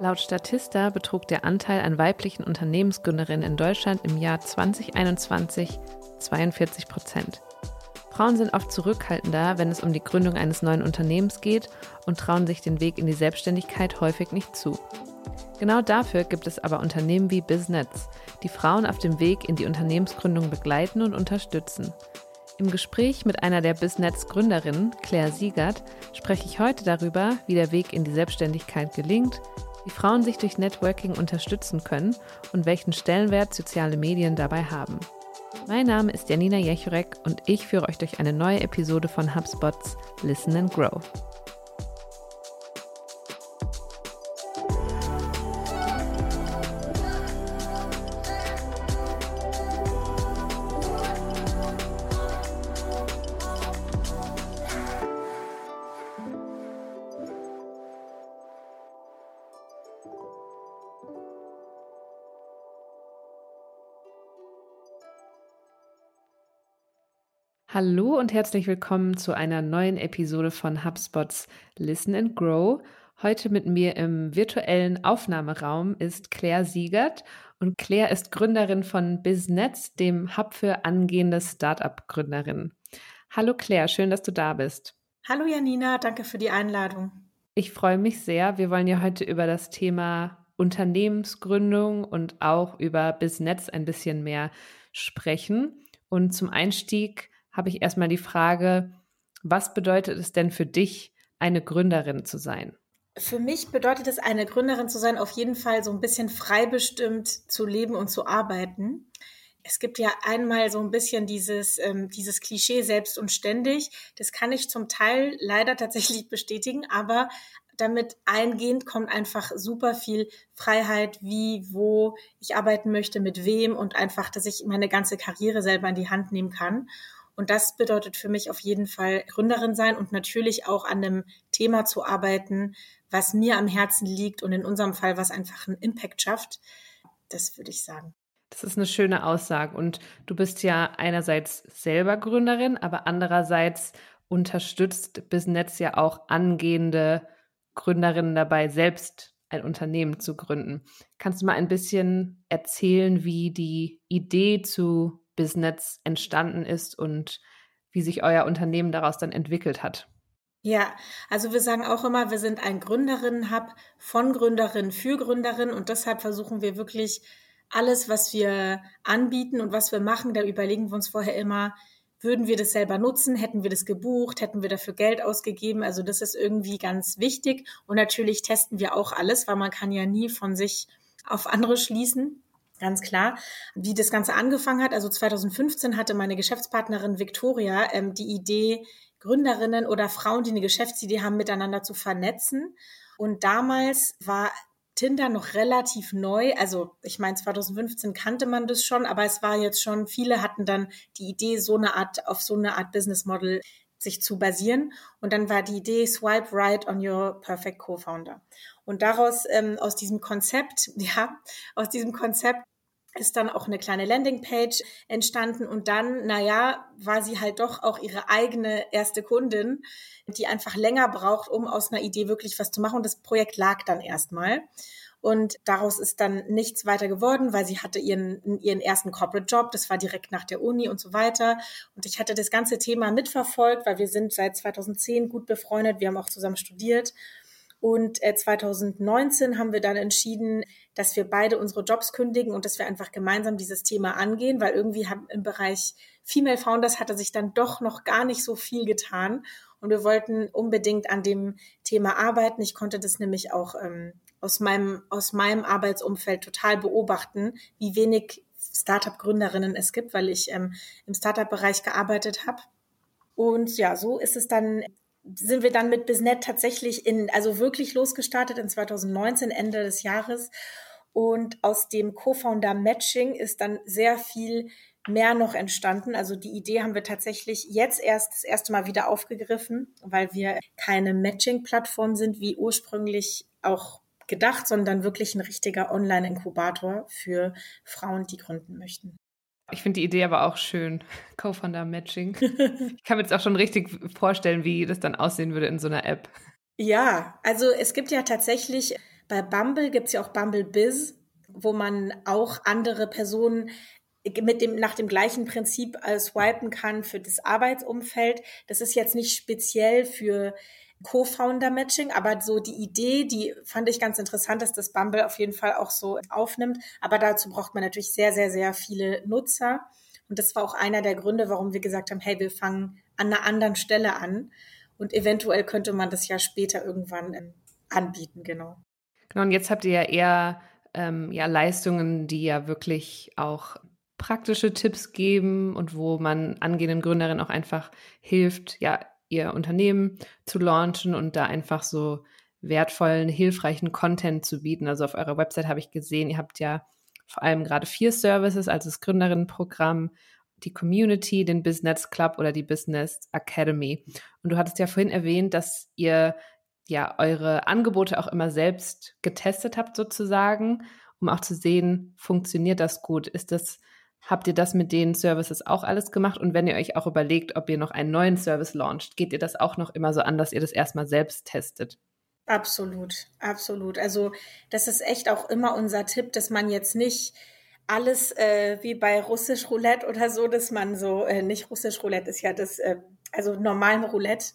Laut Statista betrug der Anteil an weiblichen Unternehmensgründerinnen in Deutschland im Jahr 2021 42 Prozent. Frauen sind oft zurückhaltender, wenn es um die Gründung eines neuen Unternehmens geht und trauen sich den Weg in die Selbstständigkeit häufig nicht zu. Genau dafür gibt es aber Unternehmen wie BizNetz, die Frauen auf dem Weg in die Unternehmensgründung begleiten und unterstützen. Im Gespräch mit einer der BizNetz-Gründerinnen, Claire Siegert, spreche ich heute darüber, wie der Weg in die Selbstständigkeit gelingt, wie Frauen sich durch Networking unterstützen können und welchen Stellenwert soziale Medien dabei haben. Mein Name ist Janina Jechurek und ich führe euch durch eine neue Episode von HubSpots Listen and Grow. Hallo und herzlich willkommen zu einer neuen Episode von HubSpots Listen and Grow. Heute mit mir im virtuellen Aufnahmeraum ist Claire Siegert und Claire ist Gründerin von BizNetz, dem Hub für angehende Startup-Gründerinnen. Hallo Claire, schön, dass du da bist. Hallo Janina, danke für die Einladung. Ich freue mich sehr. Wir wollen ja heute über das Thema Unternehmensgründung und auch über BizNetz ein bisschen mehr sprechen. Und zum Einstieg habe ich erstmal die Frage, was bedeutet es denn für dich, eine Gründerin zu sein? Für mich bedeutet es, eine Gründerin zu sein, auf jeden Fall so ein bisschen freibestimmt zu leben und zu arbeiten. Es gibt ja einmal so ein bisschen dieses, ähm, dieses Klischee selbst und ständig. Das kann ich zum Teil leider tatsächlich bestätigen, aber damit eingehend kommt einfach super viel Freiheit, wie, wo ich arbeiten möchte, mit wem und einfach, dass ich meine ganze Karriere selber in die Hand nehmen kann. Und das bedeutet für mich auf jeden Fall Gründerin sein und natürlich auch an einem Thema zu arbeiten, was mir am Herzen liegt und in unserem Fall, was einfach einen Impact schafft. Das würde ich sagen. Das ist eine schöne Aussage. Und du bist ja einerseits selber Gründerin, aber andererseits unterstützt Business ja auch angehende Gründerinnen dabei, selbst ein Unternehmen zu gründen. Kannst du mal ein bisschen erzählen, wie die Idee zu Business entstanden ist und wie sich euer Unternehmen daraus dann entwickelt hat. Ja, also wir sagen auch immer, wir sind ein Gründerinnen-Hub von Gründerinnen für Gründerinnen und deshalb versuchen wir wirklich alles, was wir anbieten und was wir machen, da überlegen wir uns vorher immer, würden wir das selber nutzen? Hätten wir das gebucht? Hätten wir dafür Geld ausgegeben? Also das ist irgendwie ganz wichtig. Und natürlich testen wir auch alles, weil man kann ja nie von sich auf andere schließen. Ganz klar, wie das Ganze angefangen hat. Also 2015 hatte meine Geschäftspartnerin Victoria ähm, die Idee, Gründerinnen oder Frauen, die eine Geschäftsidee haben, miteinander zu vernetzen. Und damals war Tinder noch relativ neu. Also ich meine, 2015 kannte man das schon, aber es war jetzt schon, viele hatten dann die Idee, so eine Art, auf so eine Art Business Model sich zu basieren. Und dann war die Idee, swipe right on your perfect co-founder. Und daraus, ähm, aus diesem Konzept, ja, aus diesem Konzept ist dann auch eine kleine Landingpage entstanden und dann, naja, war sie halt doch auch ihre eigene erste Kundin, die einfach länger braucht, um aus einer Idee wirklich was zu machen. Und das Projekt lag dann erstmal. Und daraus ist dann nichts weiter geworden, weil sie hatte ihren, ihren ersten Corporate Job. Das war direkt nach der Uni und so weiter. Und ich hatte das ganze Thema mitverfolgt, weil wir sind seit 2010 gut befreundet. Wir haben auch zusammen studiert. Und 2019 äh, haben wir dann entschieden, dass wir beide unsere Jobs kündigen und dass wir einfach gemeinsam dieses Thema angehen, weil irgendwie im Bereich Female Founders hatte sich dann doch noch gar nicht so viel getan. Und wir wollten unbedingt an dem Thema arbeiten. Ich konnte das nämlich auch ähm, aus meinem, aus meinem Arbeitsumfeld total beobachten, wie wenig Startup-Gründerinnen es gibt, weil ich ähm, im Startup-Bereich gearbeitet habe. Und ja, so ist es dann sind wir dann mit Biznet tatsächlich in, also wirklich losgestartet in 2019, Ende des Jahres. Und aus dem Co-Founder Matching ist dann sehr viel mehr noch entstanden. Also die Idee haben wir tatsächlich jetzt erst das erste Mal wieder aufgegriffen, weil wir keine Matching-Plattform sind, wie ursprünglich auch gedacht, sondern wirklich ein richtiger Online-Inkubator für Frauen, die gründen möchten. Ich finde die Idee aber auch schön. Co-Founder-Matching. ich kann mir jetzt auch schon richtig vorstellen, wie das dann aussehen würde in so einer App. Ja, also es gibt ja tatsächlich Bei Bumble gibt es ja auch Bumble Biz, wo man auch andere Personen mit dem, nach dem gleichen Prinzip äh, swipen kann für das Arbeitsumfeld. Das ist jetzt nicht speziell für Co-Founder-Matching, aber so die Idee, die fand ich ganz interessant, dass das Bumble auf jeden Fall auch so aufnimmt. Aber dazu braucht man natürlich sehr, sehr, sehr viele Nutzer. Und das war auch einer der Gründe, warum wir gesagt haben, hey, wir fangen an einer anderen Stelle an. Und eventuell könnte man das ja später irgendwann ähm, anbieten, genau. Genau, und jetzt habt ihr ja eher ähm, ja, Leistungen, die ja wirklich auch praktische Tipps geben und wo man angehenden Gründerinnen auch einfach hilft, ja, ihr Unternehmen zu launchen und da einfach so wertvollen, hilfreichen Content zu bieten. Also auf eurer Website habe ich gesehen, ihr habt ja vor allem gerade vier Services, also das Gründerinnenprogramm, die Community, den Business Club oder die Business Academy. Und du hattest ja vorhin erwähnt, dass ihr ja eure Angebote auch immer selbst getestet habt sozusagen, um auch zu sehen, funktioniert das gut? Ist das Habt ihr das mit den Services auch alles gemacht? Und wenn ihr euch auch überlegt, ob ihr noch einen neuen Service launcht, geht ihr das auch noch immer so an, dass ihr das erstmal selbst testet? Absolut, absolut. Also das ist echt auch immer unser Tipp, dass man jetzt nicht alles äh, wie bei Russisch Roulette oder so, dass man so, äh, nicht Russisch Roulette ist ja das, äh, also normalen Roulette,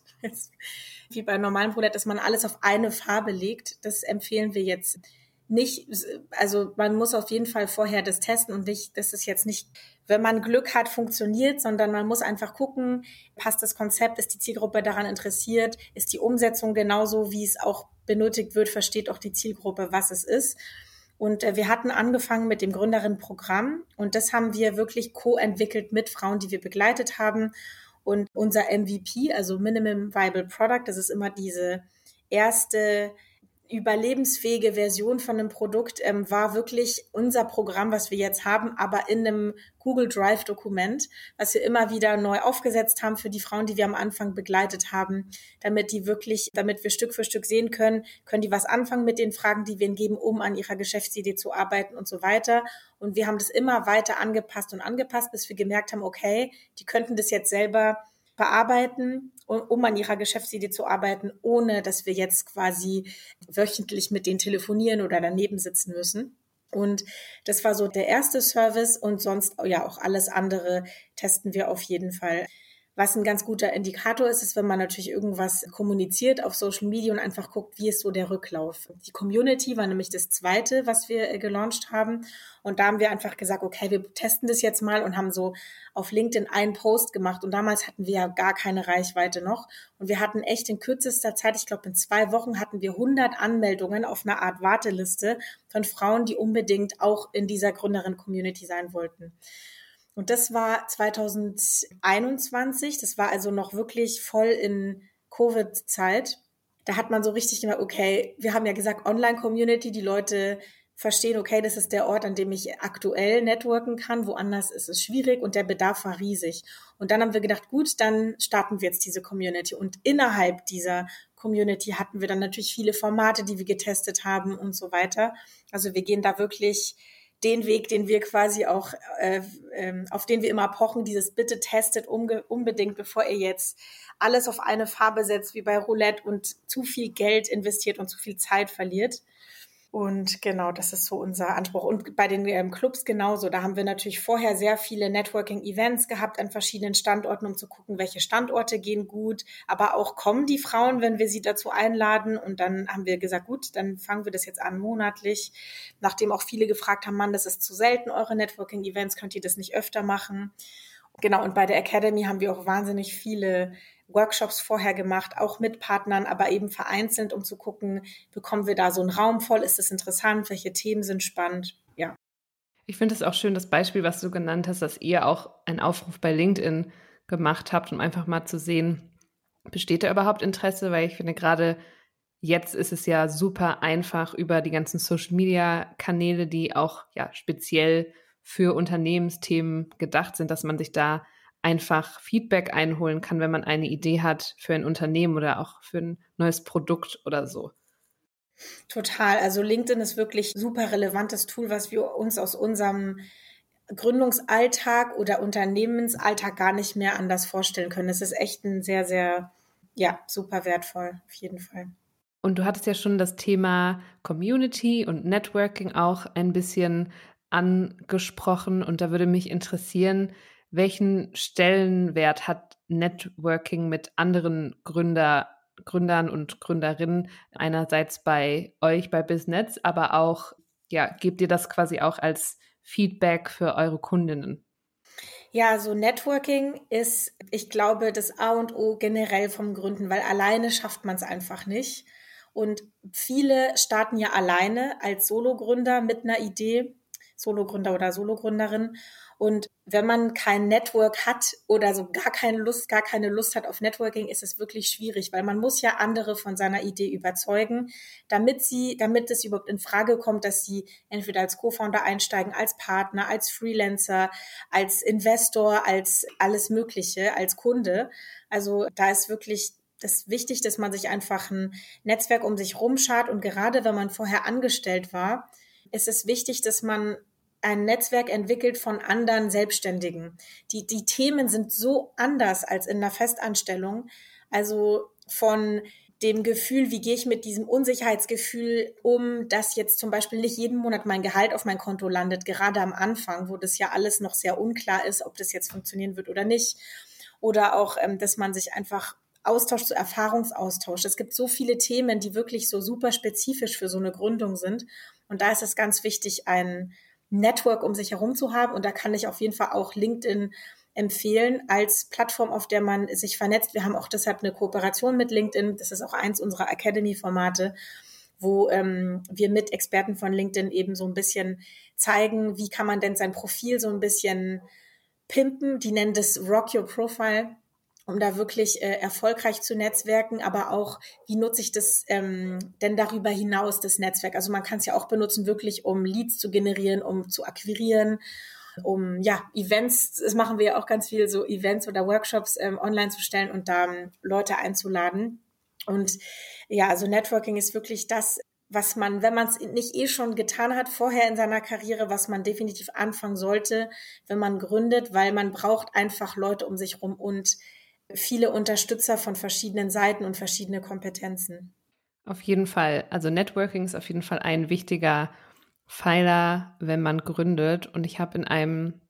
wie bei normalem Roulette, dass man alles auf eine Farbe legt. Das empfehlen wir jetzt nicht, also man muss auf jeden Fall vorher das testen und nicht, das ist jetzt nicht, wenn man Glück hat, funktioniert, sondern man muss einfach gucken, passt das Konzept, ist die Zielgruppe daran interessiert, ist die Umsetzung genauso, wie es auch benötigt wird, versteht auch die Zielgruppe, was es ist. Und äh, wir hatten angefangen mit dem Gründerinnenprogramm und das haben wir wirklich co-entwickelt mit Frauen, die wir begleitet haben. Und unser MVP, also Minimum Viable Product, das ist immer diese erste überlebensfähige Version von einem Produkt ähm, war wirklich unser Programm, was wir jetzt haben, aber in einem Google Drive Dokument, was wir immer wieder neu aufgesetzt haben für die Frauen, die wir am Anfang begleitet haben, damit die wirklich, damit wir Stück für Stück sehen können, können die was anfangen mit den Fragen, die wir ihnen geben, um an ihrer Geschäftsidee zu arbeiten und so weiter. Und wir haben das immer weiter angepasst und angepasst, bis wir gemerkt haben, okay, die könnten das jetzt selber bearbeiten, um an ihrer Geschäftsidee zu arbeiten, ohne dass wir jetzt quasi wöchentlich mit denen telefonieren oder daneben sitzen müssen. Und das war so der erste Service und sonst ja auch alles andere testen wir auf jeden Fall. Was ein ganz guter Indikator ist, ist, wenn man natürlich irgendwas kommuniziert auf Social Media und einfach guckt, wie ist so der Rücklauf. Die Community war nämlich das zweite, was wir äh, gelauncht haben. Und da haben wir einfach gesagt, okay, wir testen das jetzt mal und haben so auf LinkedIn einen Post gemacht. Und damals hatten wir ja gar keine Reichweite noch. Und wir hatten echt in kürzester Zeit, ich glaube in zwei Wochen hatten wir 100 Anmeldungen auf einer Art Warteliste von Frauen, die unbedingt auch in dieser Gründerin-Community sein wollten. Und das war 2021. Das war also noch wirklich voll in Covid-Zeit. Da hat man so richtig gemerkt, okay, wir haben ja gesagt, Online-Community, die Leute verstehen, okay, das ist der Ort, an dem ich aktuell networken kann. Woanders ist es schwierig und der Bedarf war riesig. Und dann haben wir gedacht, gut, dann starten wir jetzt diese Community. Und innerhalb dieser Community hatten wir dann natürlich viele Formate, die wir getestet haben und so weiter. Also wir gehen da wirklich den Weg, den wir quasi auch, äh, äh, auf den wir immer pochen, dieses bitte testet unbedingt, bevor ihr jetzt alles auf eine Farbe setzt, wie bei Roulette und zu viel Geld investiert und zu viel Zeit verliert. Und genau, das ist so unser Anspruch. Und bei den ähm, Clubs genauso. Da haben wir natürlich vorher sehr viele Networking-Events gehabt an verschiedenen Standorten, um zu gucken, welche Standorte gehen gut. Aber auch kommen die Frauen, wenn wir sie dazu einladen. Und dann haben wir gesagt, gut, dann fangen wir das jetzt an monatlich. Nachdem auch viele gefragt haben, Mann, das ist zu selten, eure Networking-Events, könnt ihr das nicht öfter machen? Genau, und bei der Academy haben wir auch wahnsinnig viele Workshops vorher gemacht, auch mit Partnern, aber eben vereinzelt, um zu gucken, bekommen wir da so einen Raum voll, ist es interessant, welche Themen sind spannend, ja. Ich finde es auch schön, das Beispiel, was du genannt hast, dass ihr auch einen Aufruf bei LinkedIn gemacht habt, um einfach mal zu sehen, besteht da überhaupt Interesse, weil ich finde gerade jetzt ist es ja super einfach über die ganzen Social Media Kanäle, die auch ja speziell für Unternehmensthemen gedacht sind, dass man sich da einfach Feedback einholen kann, wenn man eine Idee hat für ein Unternehmen oder auch für ein neues Produkt oder so. Total. Also LinkedIn ist wirklich super relevantes Tool, was wir uns aus unserem Gründungsalltag oder Unternehmensalltag gar nicht mehr anders vorstellen können. Es ist echt ein sehr, sehr, ja, super wertvoll, auf jeden Fall. Und du hattest ja schon das Thema Community und Networking auch ein bisschen angesprochen. Und da würde mich interessieren, welchen Stellenwert hat Networking mit anderen Gründer, Gründern und Gründerinnen einerseits bei euch bei Business, aber auch, ja, gebt ihr das quasi auch als Feedback für eure Kundinnen? Ja, so Networking ist, ich glaube, das A und O generell vom Gründen, weil alleine schafft man es einfach nicht. Und viele starten ja alleine als Sologründer mit einer Idee, Sologründer oder Sologründerin. Und wenn man kein Network hat oder so gar keine Lust, gar keine Lust hat auf Networking, ist es wirklich schwierig, weil man muss ja andere von seiner Idee überzeugen, damit sie, damit es überhaupt in Frage kommt, dass sie entweder als Co-Founder einsteigen, als Partner, als Freelancer, als Investor, als alles Mögliche, als Kunde. Also da ist wirklich das wichtig, dass man sich einfach ein Netzwerk um sich rumschart und gerade wenn man vorher angestellt war, ist es wichtig, dass man ein Netzwerk entwickelt von anderen Selbstständigen. Die, die Themen sind so anders als in einer Festanstellung. Also von dem Gefühl, wie gehe ich mit diesem Unsicherheitsgefühl um, dass jetzt zum Beispiel nicht jeden Monat mein Gehalt auf mein Konto landet, gerade am Anfang, wo das ja alles noch sehr unklar ist, ob das jetzt funktionieren wird oder nicht. Oder auch, ähm, dass man sich einfach austauscht, so Erfahrungsaustausch. Es gibt so viele Themen, die wirklich so super spezifisch für so eine Gründung sind. Und da ist es ganz wichtig, ein Network um sich herum zu haben. Und da kann ich auf jeden Fall auch LinkedIn empfehlen als Plattform, auf der man sich vernetzt. Wir haben auch deshalb eine Kooperation mit LinkedIn. Das ist auch eins unserer Academy-Formate, wo ähm, wir mit Experten von LinkedIn eben so ein bisschen zeigen, wie kann man denn sein Profil so ein bisschen pimpen. Die nennen das Rock Your Profile um da wirklich äh, erfolgreich zu netzwerken, aber auch, wie nutze ich das ähm, denn darüber hinaus, das Netzwerk? Also man kann es ja auch benutzen, wirklich um Leads zu generieren, um zu akquirieren, um ja, Events, das machen wir ja auch ganz viel, so Events oder Workshops ähm, online zu stellen und da ähm, Leute einzuladen. Und ja, also Networking ist wirklich das, was man, wenn man es nicht eh schon getan hat vorher in seiner Karriere, was man definitiv anfangen sollte, wenn man gründet, weil man braucht einfach Leute um sich rum und viele Unterstützer von verschiedenen Seiten und verschiedene Kompetenzen. Auf jeden Fall. Also Networking ist auf jeden Fall ein wichtiger Pfeiler, wenn man gründet. Und ich habe in einem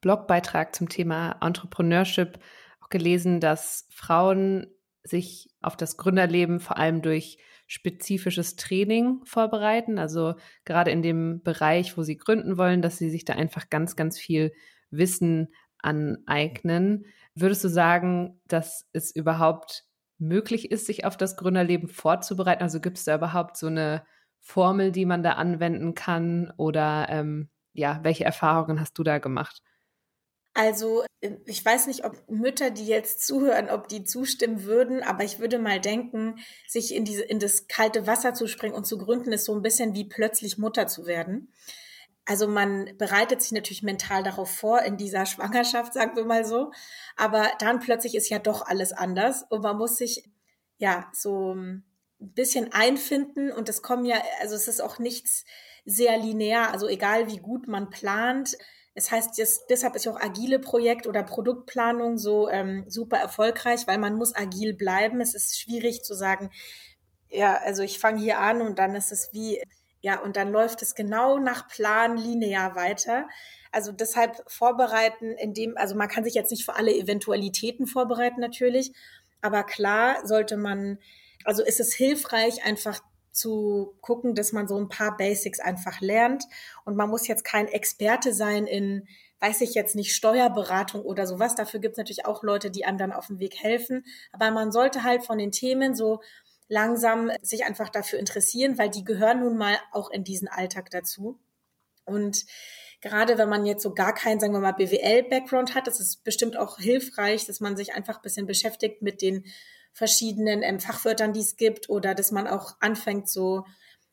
Blogbeitrag zum Thema Entrepreneurship auch gelesen, dass Frauen sich auf das Gründerleben vor allem durch spezifisches Training vorbereiten. Also gerade in dem Bereich, wo sie gründen wollen, dass sie sich da einfach ganz, ganz viel Wissen aneignen. Würdest du sagen, dass es überhaupt möglich ist, sich auf das Gründerleben vorzubereiten? Also gibt es da überhaupt so eine Formel, die man da anwenden kann? Oder ähm, ja, welche Erfahrungen hast du da gemacht? Also ich weiß nicht, ob Mütter, die jetzt zuhören, ob die zustimmen würden, aber ich würde mal denken, sich in diese in das kalte Wasser zu springen und zu gründen, ist so ein bisschen wie plötzlich Mutter zu werden. Also man bereitet sich natürlich mental darauf vor in dieser Schwangerschaft, sagen wir mal so. Aber dann plötzlich ist ja doch alles anders und man muss sich ja so ein bisschen einfinden und es kommen ja, also es ist auch nichts sehr linear, also egal wie gut man plant. Es heißt, das, deshalb ist ja auch agile Projekt oder Produktplanung so ähm, super erfolgreich, weil man muss agil bleiben. Es ist schwierig zu sagen, ja, also ich fange hier an und dann ist es wie ja, und dann läuft es genau nach Plan linear weiter. Also deshalb vorbereiten, indem, also man kann sich jetzt nicht für alle Eventualitäten vorbereiten natürlich, aber klar sollte man, also ist es hilfreich, einfach zu gucken, dass man so ein paar Basics einfach lernt. Und man muss jetzt kein Experte sein in, weiß ich jetzt nicht, Steuerberatung oder sowas. Dafür gibt es natürlich auch Leute, die einem dann auf dem Weg helfen. Aber man sollte halt von den Themen so langsam sich einfach dafür interessieren, weil die gehören nun mal auch in diesen Alltag dazu. Und gerade wenn man jetzt so gar keinen, sagen wir mal, BWL-Background hat, ist bestimmt auch hilfreich, dass man sich einfach ein bisschen beschäftigt mit den verschiedenen ähm, Fachwörtern, die es gibt oder dass man auch anfängt, so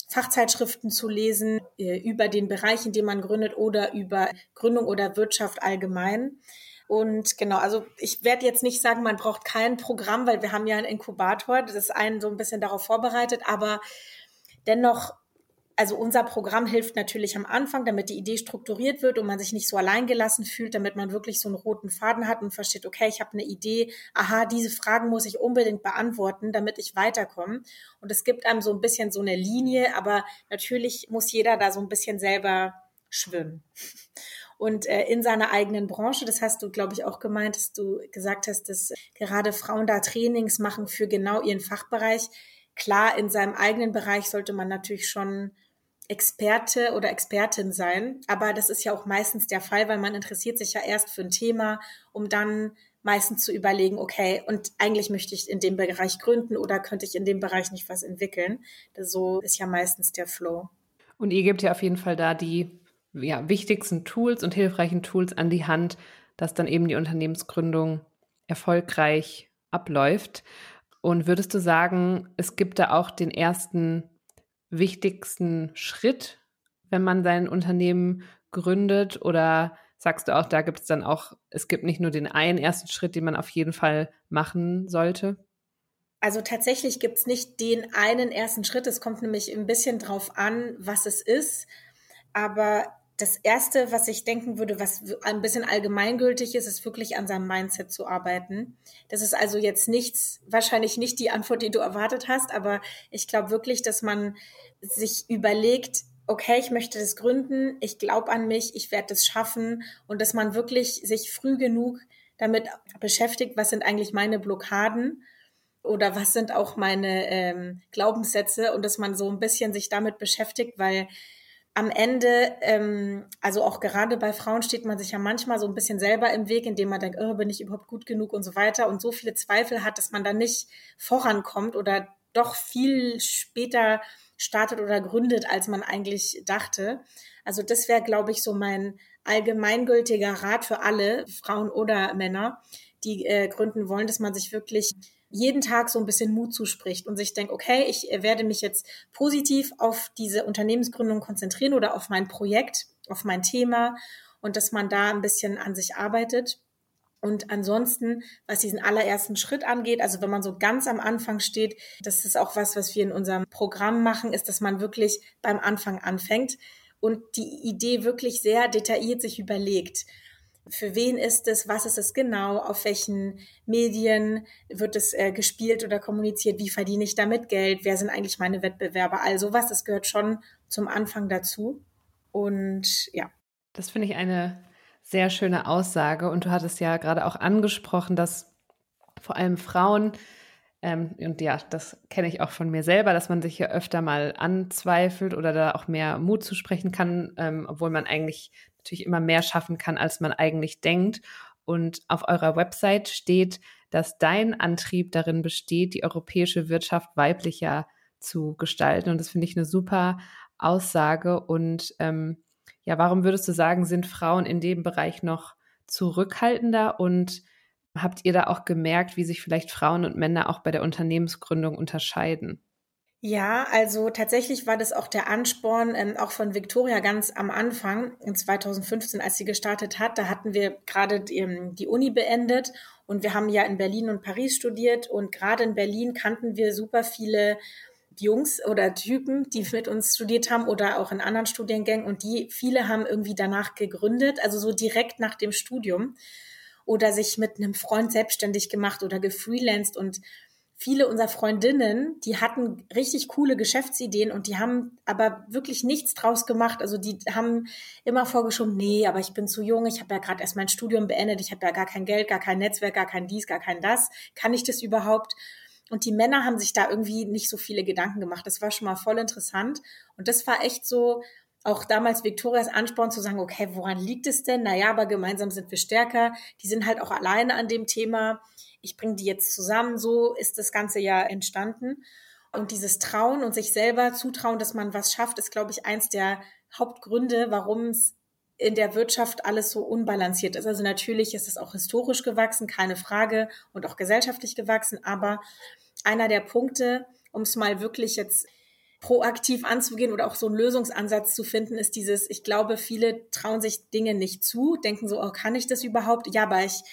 Fachzeitschriften zu lesen äh, über den Bereich, in dem man gründet oder über Gründung oder Wirtschaft allgemein. Und genau, also ich werde jetzt nicht sagen, man braucht kein Programm, weil wir haben ja einen Inkubator, das einen so ein bisschen darauf vorbereitet, aber dennoch also unser Programm hilft natürlich am Anfang, damit die Idee strukturiert wird und man sich nicht so alleingelassen fühlt, damit man wirklich so einen roten Faden hat und versteht, okay, ich habe eine Idee, aha, diese Fragen muss ich unbedingt beantworten, damit ich weiterkomme. Und es gibt einem so ein bisschen so eine Linie, aber natürlich muss jeder da so ein bisschen selber schwimmen. Und äh, in seiner eigenen Branche, das hast du, glaube ich, auch gemeint, dass du gesagt hast, dass gerade Frauen da Trainings machen für genau ihren Fachbereich. Klar, in seinem eigenen Bereich sollte man natürlich schon Experte oder Expertin sein. Aber das ist ja auch meistens der Fall, weil man interessiert sich ja erst für ein Thema, um dann meistens zu überlegen, okay, und eigentlich möchte ich in dem Bereich gründen oder könnte ich in dem Bereich nicht was entwickeln. So ist ja meistens der Flow. Und ihr gebt ja auf jeden Fall da die ja, wichtigsten Tools und hilfreichen Tools an die Hand, dass dann eben die Unternehmensgründung erfolgreich abläuft. Und würdest du sagen, es gibt da auch den ersten wichtigsten Schritt, wenn man sein Unternehmen gründet? Oder sagst du auch, da gibt es dann auch, es gibt nicht nur den einen ersten Schritt, den man auf jeden Fall machen sollte? Also tatsächlich gibt es nicht den einen ersten Schritt. Es kommt nämlich ein bisschen drauf an, was es ist. Aber das Erste, was ich denken würde, was ein bisschen allgemeingültig ist, ist wirklich an seinem Mindset zu arbeiten. Das ist also jetzt nichts, wahrscheinlich nicht die Antwort, die du erwartet hast, aber ich glaube wirklich, dass man sich überlegt, okay, ich möchte das gründen, ich glaube an mich, ich werde das schaffen und dass man wirklich sich früh genug damit beschäftigt, was sind eigentlich meine Blockaden oder was sind auch meine ähm, Glaubenssätze und dass man so ein bisschen sich damit beschäftigt, weil am Ende, ähm, also auch gerade bei Frauen steht man sich ja manchmal so ein bisschen selber im Weg, indem man denkt, oh, bin ich überhaupt gut genug und so weiter und so viele Zweifel hat, dass man dann nicht vorankommt oder doch viel später startet oder gründet, als man eigentlich dachte. Also das wäre, glaube ich, so mein allgemeingültiger Rat für alle, Frauen oder Männer, die äh, gründen wollen, dass man sich wirklich jeden Tag so ein bisschen Mut zuspricht und sich denkt, okay, ich werde mich jetzt positiv auf diese Unternehmensgründung konzentrieren oder auf mein Projekt, auf mein Thema und dass man da ein bisschen an sich arbeitet. Und ansonsten, was diesen allerersten Schritt angeht, also wenn man so ganz am Anfang steht, das ist auch was, was wir in unserem Programm machen, ist, dass man wirklich beim Anfang anfängt und die Idee wirklich sehr detailliert sich überlegt für wen ist es, was ist es genau, auf welchen Medien wird es äh, gespielt oder kommuniziert, wie verdiene ich damit Geld, wer sind eigentlich meine Wettbewerber, also was, das gehört schon zum Anfang dazu. Und ja. Das finde ich eine sehr schöne Aussage. Und du hattest ja gerade auch angesprochen, dass vor allem Frauen, ähm, und ja, das kenne ich auch von mir selber, dass man sich ja öfter mal anzweifelt oder da auch mehr Mut zu sprechen kann, ähm, obwohl man eigentlich natürlich immer mehr schaffen kann, als man eigentlich denkt. Und auf eurer Website steht, dass dein Antrieb darin besteht, die europäische Wirtschaft weiblicher zu gestalten. Und das finde ich eine super Aussage. Und ähm, ja, warum würdest du sagen, sind Frauen in dem Bereich noch zurückhaltender? Und habt ihr da auch gemerkt, wie sich vielleicht Frauen und Männer auch bei der Unternehmensgründung unterscheiden? Ja, also tatsächlich war das auch der Ansporn, ähm, auch von Victoria ganz am Anfang, in 2015, als sie gestartet hat. Da hatten wir gerade die, ähm, die Uni beendet und wir haben ja in Berlin und Paris studiert und gerade in Berlin kannten wir super viele Jungs oder Typen, die mit uns studiert haben oder auch in anderen Studiengängen und die, viele haben irgendwie danach gegründet, also so direkt nach dem Studium oder sich mit einem Freund selbstständig gemacht oder gefreelanced und viele unserer Freundinnen, die hatten richtig coole Geschäftsideen und die haben aber wirklich nichts draus gemacht. Also die haben immer vorgeschoben, nee, aber ich bin zu jung, ich habe ja gerade erst mein Studium beendet, ich habe ja gar kein Geld, gar kein Netzwerk, gar kein dies, gar kein das. Kann ich das überhaupt? Und die Männer haben sich da irgendwie nicht so viele Gedanken gemacht. Das war schon mal voll interessant. Und das war echt so, auch damals Victorias Ansporn zu sagen, okay, woran liegt es denn? Naja, aber gemeinsam sind wir stärker. Die sind halt auch alleine an dem Thema ich bringe die jetzt zusammen. So ist das Ganze ja entstanden. Und dieses Trauen und sich selber zutrauen, dass man was schafft, ist, glaube ich, eins der Hauptgründe, warum es in der Wirtschaft alles so unbalanciert ist. Also natürlich ist es auch historisch gewachsen, keine Frage, und auch gesellschaftlich gewachsen. Aber einer der Punkte, um es mal wirklich jetzt proaktiv anzugehen oder auch so einen Lösungsansatz zu finden, ist dieses, ich glaube, viele trauen sich Dinge nicht zu, denken so, oh, kann ich das überhaupt? Ja, aber ich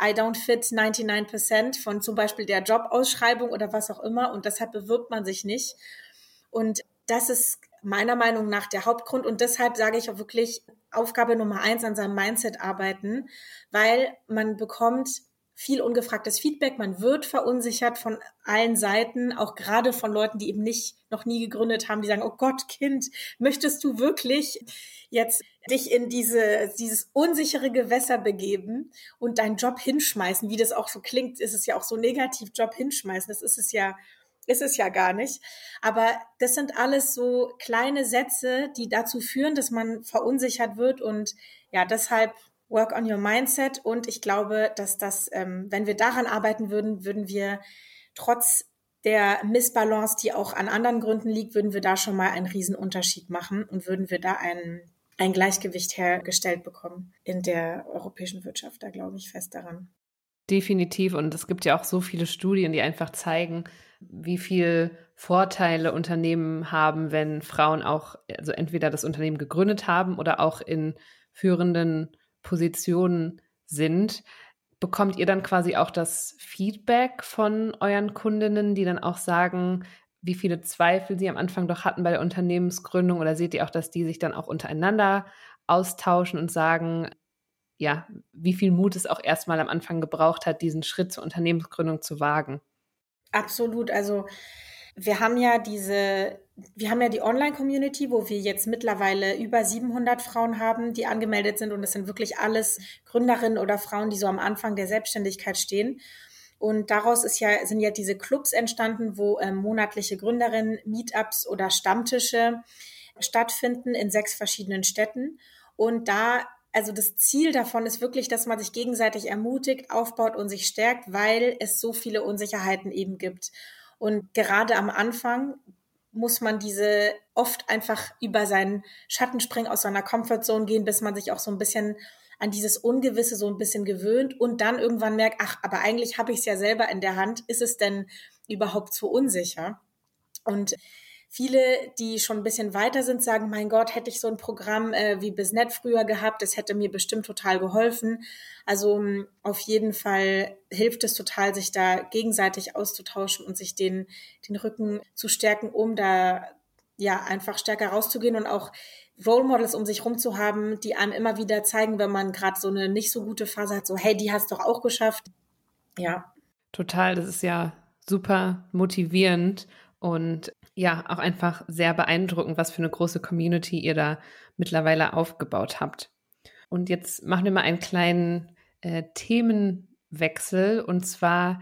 I don't fit 99% von zum Beispiel der Jobausschreibung oder was auch immer und deshalb bewirbt man sich nicht. Und das ist meiner Meinung nach der Hauptgrund. Und deshalb sage ich auch wirklich Aufgabe Nummer eins an seinem Mindset arbeiten, weil man bekommt viel ungefragtes Feedback, man wird verunsichert von allen Seiten, auch gerade von Leuten, die eben nicht noch nie gegründet haben, die sagen, oh Gott, Kind, möchtest du wirklich jetzt dich in diese, dieses unsichere Gewässer begeben und deinen Job hinschmeißen, wie das auch so klingt, ist es ja auch so negativ, Job hinschmeißen, das ist es ja ist es ja gar nicht. Aber das sind alles so kleine Sätze, die dazu führen, dass man verunsichert wird. Und ja, deshalb Work on Your Mindset. Und ich glaube, dass das, ähm, wenn wir daran arbeiten würden, würden wir trotz der Missbalance, die auch an anderen Gründen liegt, würden wir da schon mal einen Riesenunterschied machen und würden wir da ein, ein Gleichgewicht hergestellt bekommen in der europäischen Wirtschaft. Da glaube ich fest daran. Definitiv. Und es gibt ja auch so viele Studien, die einfach zeigen, wie viel Vorteile Unternehmen haben, wenn Frauen auch, also entweder das Unternehmen gegründet haben oder auch in führenden Positionen sind, bekommt ihr dann quasi auch das Feedback von euren Kundinnen, die dann auch sagen, wie viele Zweifel sie am Anfang doch hatten bei der Unternehmensgründung oder seht ihr auch, dass die sich dann auch untereinander austauschen und sagen, ja, wie viel Mut es auch erstmal am Anfang gebraucht hat, diesen Schritt zur Unternehmensgründung zu wagen? Absolut. Also wir haben ja diese, wir haben ja die Online-Community, wo wir jetzt mittlerweile über 700 Frauen haben, die angemeldet sind und es sind wirklich alles Gründerinnen oder Frauen, die so am Anfang der Selbstständigkeit stehen. Und daraus ist ja, sind ja diese Clubs entstanden, wo ähm, monatliche Gründerinnen, Meetups oder Stammtische stattfinden in sechs verschiedenen Städten. Und da also das Ziel davon ist wirklich, dass man sich gegenseitig ermutigt, aufbaut und sich stärkt, weil es so viele Unsicherheiten eben gibt. Und gerade am Anfang muss man diese oft einfach über seinen Schatten springen, aus seiner Comfortzone gehen, bis man sich auch so ein bisschen an dieses Ungewisse so ein bisschen gewöhnt und dann irgendwann merkt, ach, aber eigentlich habe ich es ja selber in der Hand. Ist es denn überhaupt so unsicher? Und Viele, die schon ein bisschen weiter sind, sagen, mein Gott, hätte ich so ein Programm äh, wie Biznet früher gehabt, das hätte mir bestimmt total geholfen. Also um, auf jeden Fall hilft es total, sich da gegenseitig auszutauschen und sich den, den Rücken zu stärken, um da ja einfach stärker rauszugehen und auch Role Models um sich rum zu haben, die einem immer wieder zeigen, wenn man gerade so eine nicht so gute Phase hat, so hey, die hast doch auch geschafft. Ja. Total, das ist ja super motivierend und ja, auch einfach sehr beeindruckend, was für eine große Community ihr da mittlerweile aufgebaut habt. Und jetzt machen wir mal einen kleinen äh, Themenwechsel. Und zwar,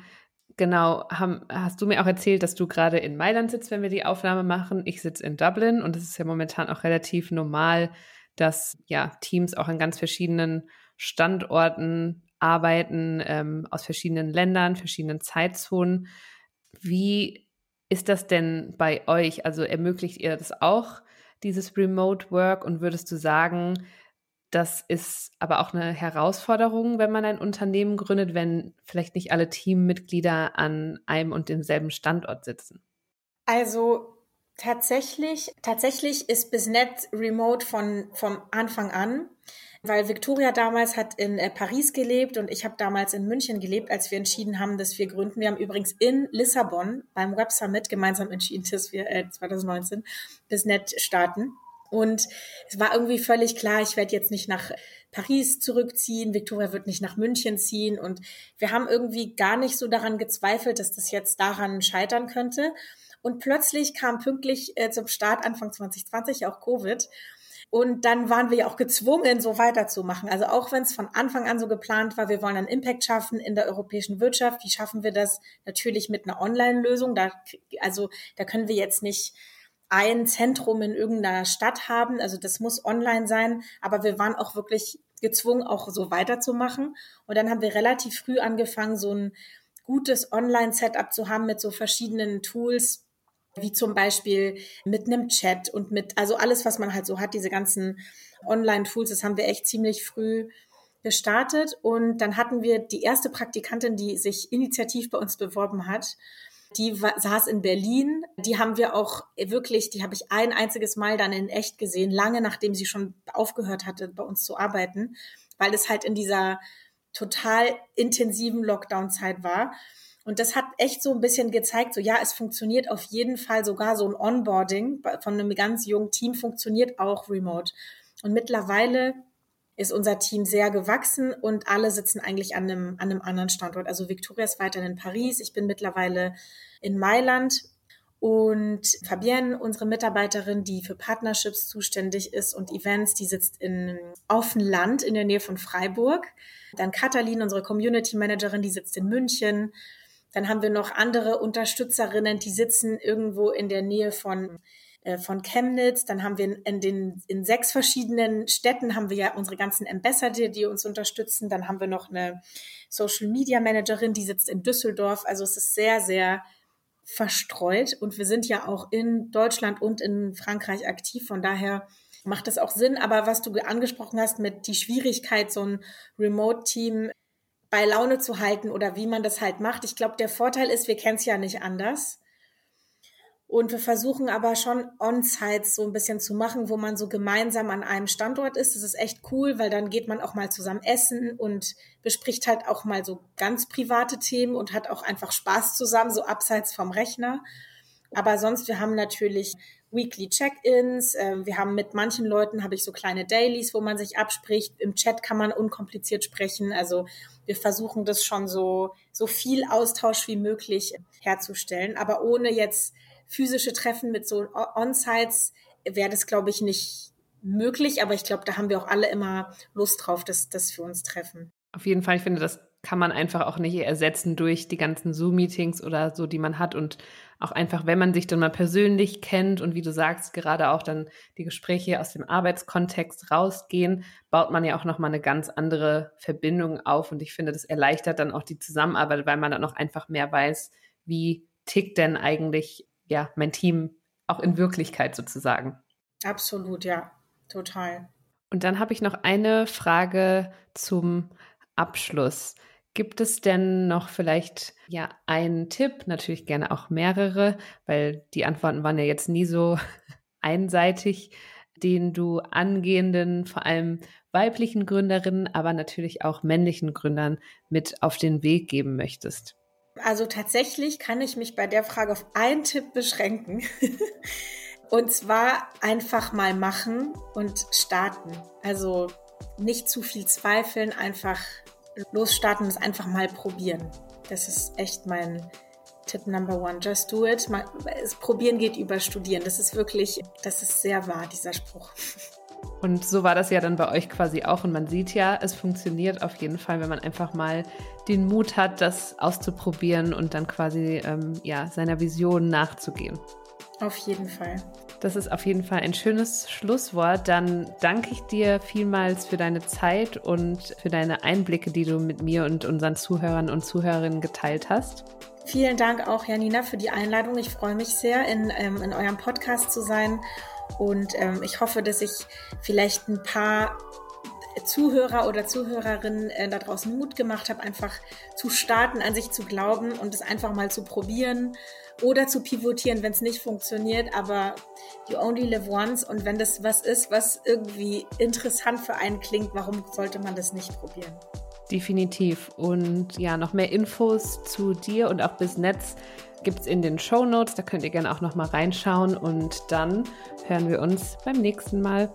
genau, haben, hast du mir auch erzählt, dass du gerade in Mailand sitzt, wenn wir die Aufnahme machen. Ich sitze in Dublin und es ist ja momentan auch relativ normal, dass ja Teams auch an ganz verschiedenen Standorten arbeiten, ähm, aus verschiedenen Ländern, verschiedenen Zeitzonen. Wie ist das denn bei euch? Also ermöglicht ihr das auch, dieses Remote Work? Und würdest du sagen, das ist aber auch eine Herausforderung, wenn man ein Unternehmen gründet, wenn vielleicht nicht alle Teammitglieder an einem und demselben Standort sitzen? Also tatsächlich, tatsächlich ist Biznet Remote von, vom Anfang an weil Victoria damals hat in äh, Paris gelebt und ich habe damals in München gelebt, als wir entschieden haben, dass wir gründen. Wir haben übrigens in Lissabon beim Web Summit gemeinsam entschieden, dass wir äh, 2019 das Net starten. Und es war irgendwie völlig klar, ich werde jetzt nicht nach Paris zurückziehen, Victoria wird nicht nach München ziehen. Und wir haben irgendwie gar nicht so daran gezweifelt, dass das jetzt daran scheitern könnte. Und plötzlich kam pünktlich äh, zum Start Anfang 2020 auch Covid. Und dann waren wir ja auch gezwungen, so weiterzumachen. Also auch wenn es von Anfang an so geplant war, wir wollen einen Impact schaffen in der europäischen Wirtschaft. Wie schaffen wir das? Natürlich mit einer Online-Lösung. Da, also da können wir jetzt nicht ein Zentrum in irgendeiner Stadt haben. Also das muss online sein. Aber wir waren auch wirklich gezwungen, auch so weiterzumachen. Und dann haben wir relativ früh angefangen, so ein gutes Online-Setup zu haben mit so verschiedenen Tools, wie zum Beispiel mit einem Chat und mit, also alles, was man halt so hat, diese ganzen Online-Tools, das haben wir echt ziemlich früh gestartet. Und dann hatten wir die erste Praktikantin, die sich initiativ bei uns beworben hat. Die war, saß in Berlin. Die haben wir auch wirklich, die habe ich ein einziges Mal dann in echt gesehen, lange nachdem sie schon aufgehört hatte, bei uns zu arbeiten, weil es halt in dieser total intensiven Lockdown-Zeit war. Und das hat echt so ein bisschen gezeigt, so ja, es funktioniert auf jeden Fall sogar so ein Onboarding von einem ganz jungen Team funktioniert auch remote. Und mittlerweile ist unser Team sehr gewachsen und alle sitzen eigentlich an einem, an einem anderen Standort. Also Victoria ist weiterhin in Paris, ich bin mittlerweile in Mailand und Fabienne, unsere Mitarbeiterin, die für Partnerships zuständig ist und Events, die sitzt in Offenland in der Nähe von Freiburg. Dann Katalin, unsere Community Managerin, die sitzt in München. Dann haben wir noch andere Unterstützerinnen, die sitzen irgendwo in der Nähe von äh, von Chemnitz. Dann haben wir in den in sechs verschiedenen Städten haben wir ja unsere ganzen Ambassador, die uns unterstützen. Dann haben wir noch eine Social Media Managerin, die sitzt in Düsseldorf. Also es ist sehr sehr verstreut und wir sind ja auch in Deutschland und in Frankreich aktiv. Von daher macht das auch Sinn. Aber was du angesprochen hast mit die Schwierigkeit, so ein Remote-Team bei Laune zu halten oder wie man das halt macht. Ich glaube, der Vorteil ist, wir kennen es ja nicht anders. Und wir versuchen aber schon On-Sites so ein bisschen zu machen, wo man so gemeinsam an einem Standort ist. Das ist echt cool, weil dann geht man auch mal zusammen essen und bespricht halt auch mal so ganz private Themen und hat auch einfach Spaß zusammen, so abseits vom Rechner. Aber sonst, wir haben natürlich Weekly Check-ins. Ähm, wir haben mit manchen Leuten habe ich so kleine Dailies, wo man sich abspricht. Im Chat kann man unkompliziert sprechen. Also wir versuchen das schon so, so viel Austausch wie möglich herzustellen, aber ohne jetzt physische Treffen mit so On-Sites wäre das, glaube ich, nicht möglich. Aber ich glaube, da haben wir auch alle immer Lust drauf, dass, dass wir uns treffen. Auf jeden Fall, ich finde, das kann man einfach auch nicht ersetzen durch die ganzen Zoom-Meetings oder so, die man hat. Und auch einfach, wenn man sich dann mal persönlich kennt und wie du sagst, gerade auch dann die Gespräche aus dem Arbeitskontext rausgehen, baut man ja auch nochmal eine ganz andere Verbindung auf. Und ich finde, das erleichtert dann auch die Zusammenarbeit, weil man dann auch einfach mehr weiß, wie tickt denn eigentlich ja, mein Team auch in Wirklichkeit sozusagen. Absolut, ja, total. Und dann habe ich noch eine Frage zum Abschluss. Gibt es denn noch vielleicht ja einen Tipp, natürlich gerne auch mehrere, weil die Antworten waren ja jetzt nie so einseitig, den du angehenden, vor allem weiblichen Gründerinnen, aber natürlich auch männlichen Gründern mit auf den Weg geben möchtest? Also tatsächlich kann ich mich bei der Frage auf einen Tipp beschränken. und zwar einfach mal machen und starten. Also nicht zu viel zweifeln, einfach losstarten und es einfach mal probieren. Das ist echt mein Tipp Number One. Just do it. Mal, probieren geht über Studieren. Das ist wirklich, das ist sehr wahr, dieser Spruch. Und so war das ja dann bei euch quasi auch. Und man sieht ja, es funktioniert auf jeden Fall, wenn man einfach mal den Mut hat, das auszuprobieren und dann quasi ähm, ja, seiner Vision nachzugehen. Auf jeden Fall. Das ist auf jeden Fall ein schönes Schlusswort. Dann danke ich dir vielmals für deine Zeit und für deine Einblicke, die du mit mir und unseren Zuhörern und Zuhörerinnen geteilt hast. Vielen Dank auch, Janina, für die Einladung. Ich freue mich sehr, in, ähm, in eurem Podcast zu sein und ähm, ich hoffe, dass ich vielleicht ein paar Zuhörer oder Zuhörerinnen äh, da draußen Mut gemacht habe, einfach zu starten, an sich zu glauben und es einfach mal zu probieren oder zu pivotieren, wenn es nicht funktioniert. Aber you only live once und wenn das was ist, was irgendwie interessant für einen klingt, warum sollte man das nicht probieren? Definitiv. Und ja, noch mehr Infos zu dir und auch bis Netz gibt es in den Show Notes. Da könnt ihr gerne auch noch mal reinschauen. Und dann hören wir uns beim nächsten Mal.